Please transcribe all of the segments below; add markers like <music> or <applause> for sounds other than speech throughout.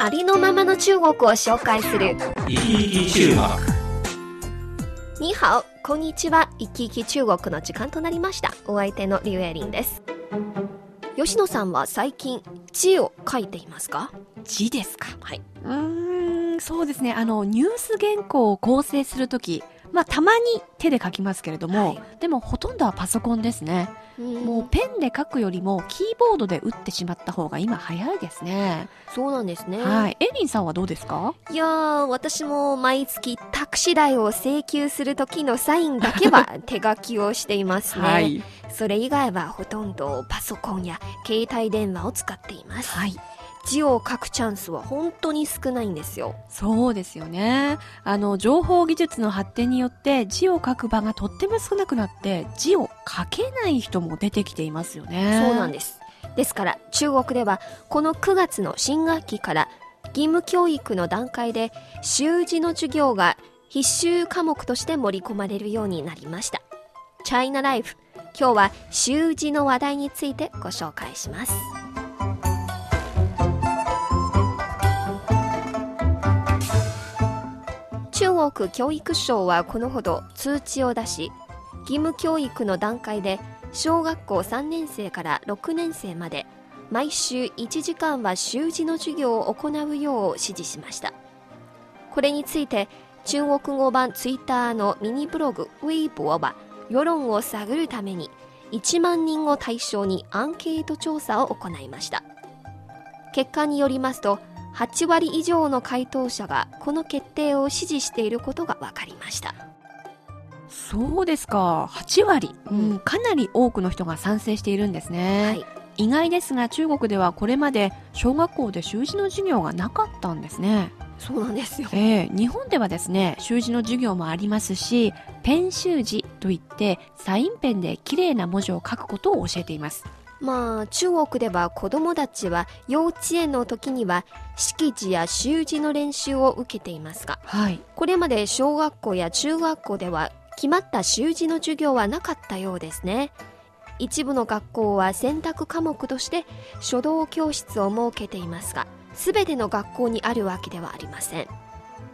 ありのままの中国を紹介する。生き生き中国。にハオこんにちは。生き生き中国の時間となりました。お相手のリュウエリンです。吉野さんは最近字を書いていますか？字ですか。はい。うーん、そうですね。あの、ニュース原稿を構成するとき、まあ、たまに手で書きますけれども、はい。でもほとんどはパソコンですね。もうペンで書くよりも、キーボードで打ってしまった方が今早いですね。そうなんですねはい。エリンさんはどうですか？いやー私も毎月タクシー代を請求する時のサインだけは <laughs> 手書きをしていますね、はい。それ以外はほとんどパソコンや携帯電話を使っています、はい。字を書くチャンスは本当に少ないんですよそうですよね。あの、情報技術の発展によって字を書く場がとっても少なくなって、字を書けない人も出てきていますよね。そうなんですですから中国ではこの9月の新学期から義務教育の段階で習字の授業が必修科目として盛り込まれるようになりましたチャイナライフ今日は習字の話題についてご紹介します中国教育省はこのほど通知を出し義務教育の段階で小学校3年生から6年生まで毎週1時間は習字の授業を行うよう指示しました。これについて中国語版ツイッターのミニブログウェイボーは世論を探るために1万人を対象にアンケート調査を行いました。結果によりますと8割以上の回答者がこの決定を支持していることが分かりましたそうですか。8割、ううんん。かなり多くの人が賛成しているんですね。はい意外ですが中国ではこれまで小学校で習字の授業がなかったんですね。そうなんですよええ日本ではですね、習字の授業もありますし、ペン習字といってサインペンで綺麗な文字を書くことを教えています。まあ中国では子供たちは幼稚園の時には識字や習字の練習を受けていますがはい。これまで小学校や中学校では決まった習字の授業はなかったようですね一部の学校は選択科目として書道教室を設けていますが全ての学校にあるわけではありません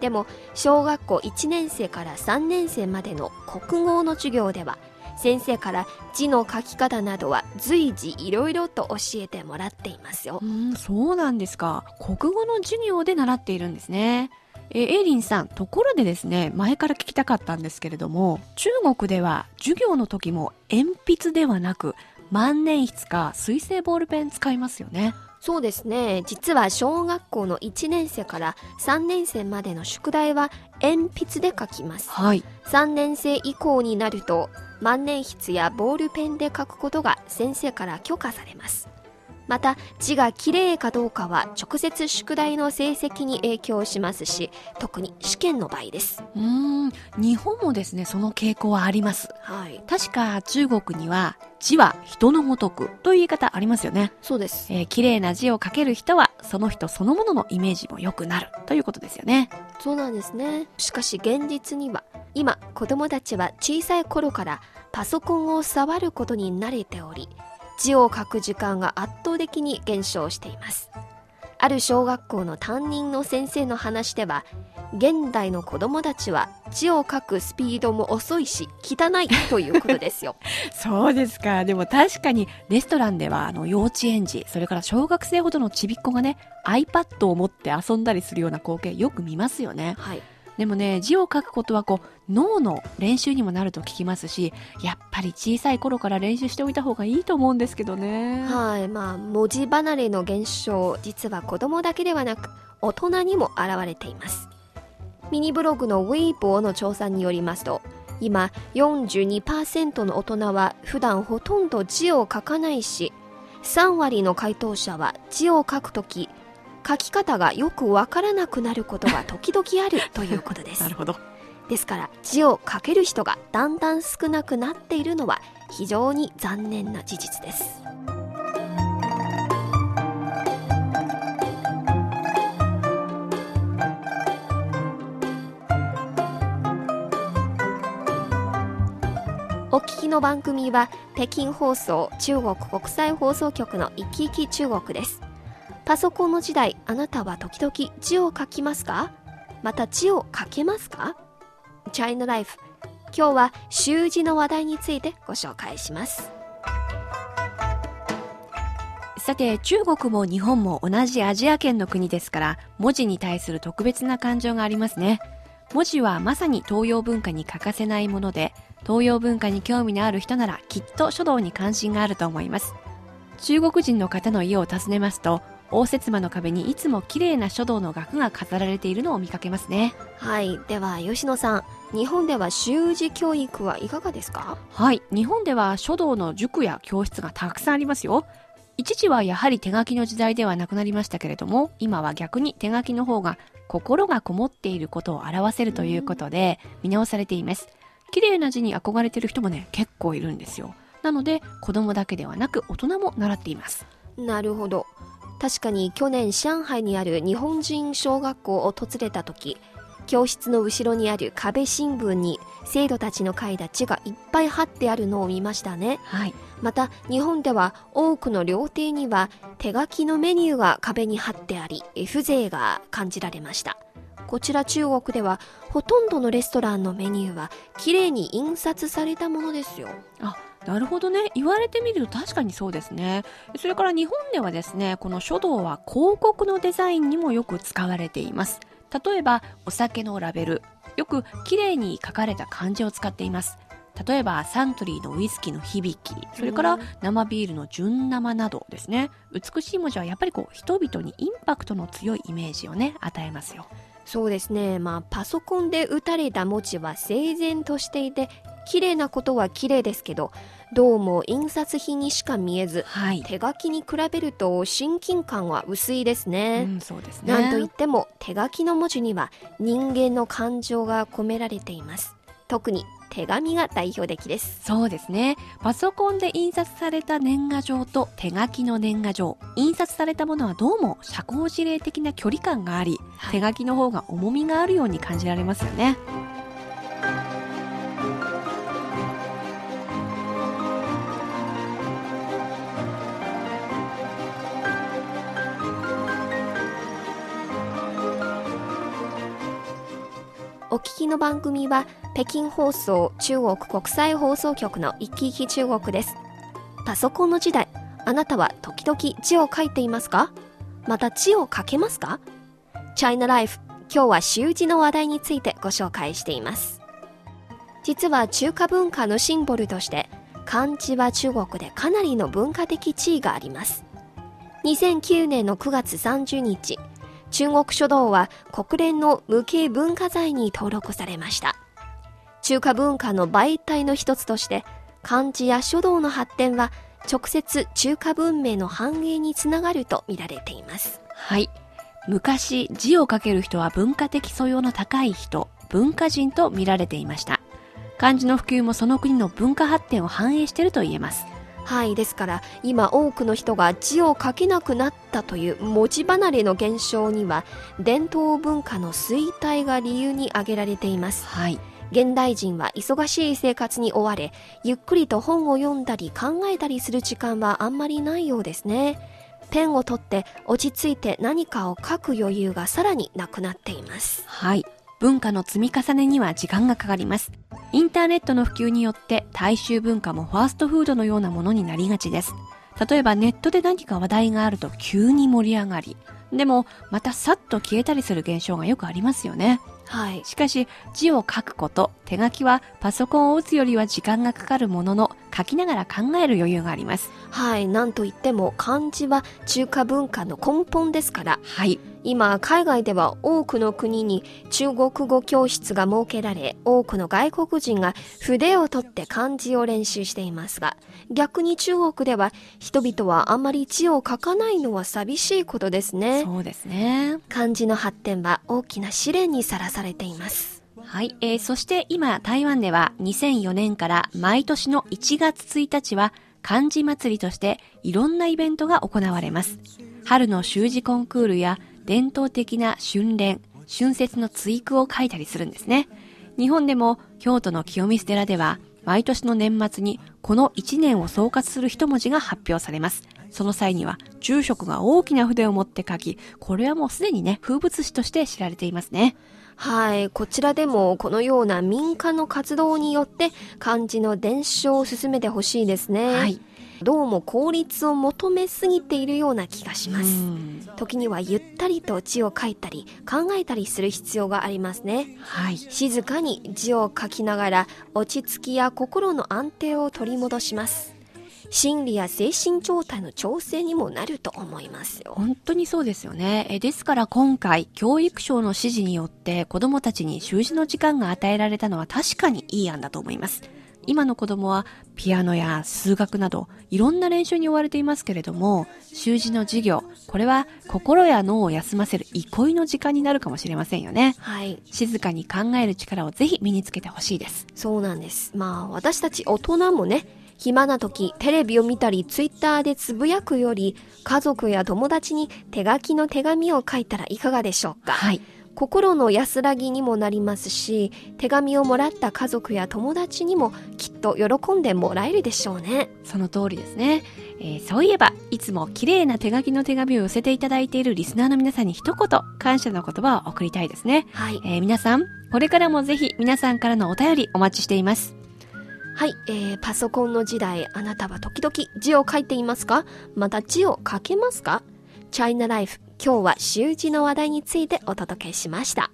でも小学校1年生から3年生までの国語の授業では先生から字の書き方などは随時いろいろと教えてもらっていますようん、そうなんですか。国語の授業で習っているんですね。えー、エイリンさん、ところでですね、前から聞きたかったんですけれども、中国では授業の時も鉛筆ではなく、万年筆か水性ボールペン使いますよね。そうですね実は小学校の1年生から3年生までの宿題は鉛筆で書きますはい。3年生以降になると万年筆やボールペンで書くことが先生から許可されます。また字がきれいかどうかは直接宿題の成績に影響しますし特に試験の場合です。うーん、日本もですね、その傾向はあります。はい。確か中国には、字は人のごとくという言い方ありますよね。そうです。えー綺麗な字を書ける人は、その人そのもののイメージも良くなるということですよね。そうなんですねしかし現実には今子供たちは小さい頃からパソコンを触ることに慣れており字を書く時間が圧倒的に減少していますある小学校の担任の先生の話では現代の子供たちは字を書くスピードも遅いし汚いということですよ <laughs> そうですか。でも確かにレストランではあの幼稚園児、それから小学生ほどのちびっ子がね、iPad を持って遊んだりするような光景よく見ますよね。はいでもね、字を書くことはこう、脳の練習にもなると聞きますし、やっぱり小さい頃から練習しておいた方がいいと思うんですけどね。はいまあ文字離れの減少実は子供だけではなく大人にも現れていますミニブログのウェイボーの調査によりますと今42%の大人は普段ほとんど字を書かないし3割の回答者は字を書くとき書き方がよくわからなくなることが <laughs> 時々あるということですなるほど。ですから字を書ける人がだんだん少なくなっているのは非常に残念な事実ですお聞きの番組は北京放送中国国際放送局のいきいき中国です。パソコンの時代あなたは時々字を書きますか？また字を書けますか？チャイナライフ。今日は習字の話題についてご紹介します。さて、中国も日本も同じアジア圏の国ですから、文字に対する特別な感情がありますね。文字はまさに東洋文化に欠かせないもので、東洋文化に興味のある人ならきっと書道に関心があると思います。中国人の方の家を訪ねますと、応接間の壁にいつも綺麗な書道の額が飾られているのを見かけますね。はいでは吉野さん日本では習字教育はいかがですか？はい。日本では書道の塾や教室がたくさんありますよ。一時はやはり手書きの時代ではなくなりましたけれども、今は逆に手書きの方が心がこもっていることを表せるということで見直されています。綺麗な字に憧れてる人もね、結構いるんですよ。なので、子供だけではなく大人も習っています。なるほど確かに去年上海にある日本人小学校を訪れた時教室の後ろにある壁新聞に生徒たちの書いた字がいっぱい貼ってあるのを見ましたねはい。また日本では多くの料亭には手書きのメニューが壁に貼ってあり風情が感じられましたこちら中国ではほとんどのレストランのメニューは綺麗に印刷されたものですよあ、なるほどね。言われてみると確かにそうですね。それから日本ではですね、この書道は広告のデザインにもよく使われています。例えば、お酒のラベル。よく綺麗に書かれた漢字を使っています。例えば、サントリーのウイスキーの響き。それから、生ビールの純生などですね。美しい文字はやっぱりこう、人々にインパクトの強いイメージをね、与えますよ。そうですねまあパソコンで打たれた文字は整然としていて綺麗なことは綺麗ですけどどうも印刷品にしか見えずはい。手書きに比べると親近感は薄いですうね、ん、そうですね。なんといっても手書きの文字には人間の感情が込められています特に手紙が代表的ですそうですね。パソコンで印刷された年賀状と手書きの年賀状。印刷されたものはどうも社交辞令的な距離感があり、はい手書きの方が重みがあるように感じられますよね。きの番組は北京放送中国国際放送局のいきいき中国です。パソコンの時代あなたは時々字を書いていますか？また字を書けますか？チャイナライフ今日は習字の話題についてご紹介しています。実は中華文化のシンボルとして漢字は中国でかなりの文化的地位があります。2009年の9月30日中国書道は国連の無形文化財に登録されました中華文化の媒体の一つとして漢字や書道の発展は直接中華文明の繁栄につながると見られていますはい。昔、字を書ける人は文化的素養の高い人、文化人と見られていました。漢字の普及もその国の文化発展を反映していると言えます。はいですから今多くの人が字を書けなくなったという文字離れの現象には伝統文化の衰退が理由に挙げられていますはい。現代人は忙しい生活に追われゆっくりと本を読んだり考えたりする時間はあんまりないようですねペンを取って落ち着いて何かを書く余裕がさらになくなっていますはい。文化の積み重ねには時間がかかります。インターネットの普及によって大衆文化もファーストフードのようなものになりがちです。例えばネットで何か話題があると急に盛り上がり、でもまたさっと消えたりする現象がよくありますよね。はいしかし字を書くこと、手書きはパソコンを打つよりは時間がかかるものの書きながら考える余裕があります。はいなんといっても漢字は中華文化の根本ですからはい。今、海外では多くの国に中国語教室が設けられ、多くの外国人が筆を取って漢字を練習していますが、逆に中国では人々はあんまり字を書かないのは寂しいことですね。そうですね。漢字の発展は大きな試練にさらされています。はい、えーそして今台湾では2004年から毎年の1月1日は漢字祭りとしていろんなイベントが行われます。春の習字コンクールや伝統的な春連、春節の追句を書いたりするんですね。日本でも京都の清水寺では毎年の年末にこの1年を総括する一文字が発表されます。その際には住職が大きな筆を持って書き、これはもうすでにね、風物詩として知られていますね。はい。こちらでもこのような民間の活動によって漢字の伝承を進めてほしいですね。はい。どうも効率を求めすぎているような気がします。うん時にはゆったりと字を書いたり考えたりする必要がありますね。はい。静かに字を書きながら落ち着きや心の安定を取り戻します。心理や精神状態の調整にもなると思いますよ。本当にそうですよね。えですから今回、教育省の指示によって子供たちに習字の時間が与えられたのは確かにいい案だと思います。今の子供はピアノや数学などいろんな練習に追われていますけれども、習字の授業、これは心や脳を休ませる憩いの時間になるかもしれませんよね。はい。静かに考える力をぜひ身につけてほしいです。そうなんです。まあ私たち大人もね、暇な時テレビを見たりツイッターでつぶやくより家族や友達に手書きの手紙を書いたらいかがでしょうか？はい。心の安らぎにもなりますし、手紙をもらった家族や友達にもきっと喜んでもらえるでしょうね。その通りですね。えーそういえば、いつも綺麗な手書きの手紙を寄せていただいているリスナーの皆さんに一言、感謝の言葉を送りたいですね。はい。えー皆さん、これからもぜひ皆さんからのお便りお待ちしています。はい、えー、パソコンの時代、あなたは時々字を書いていますか？また字を書けますか？チャイナライフ、今日は習字の話題についてお届けしました。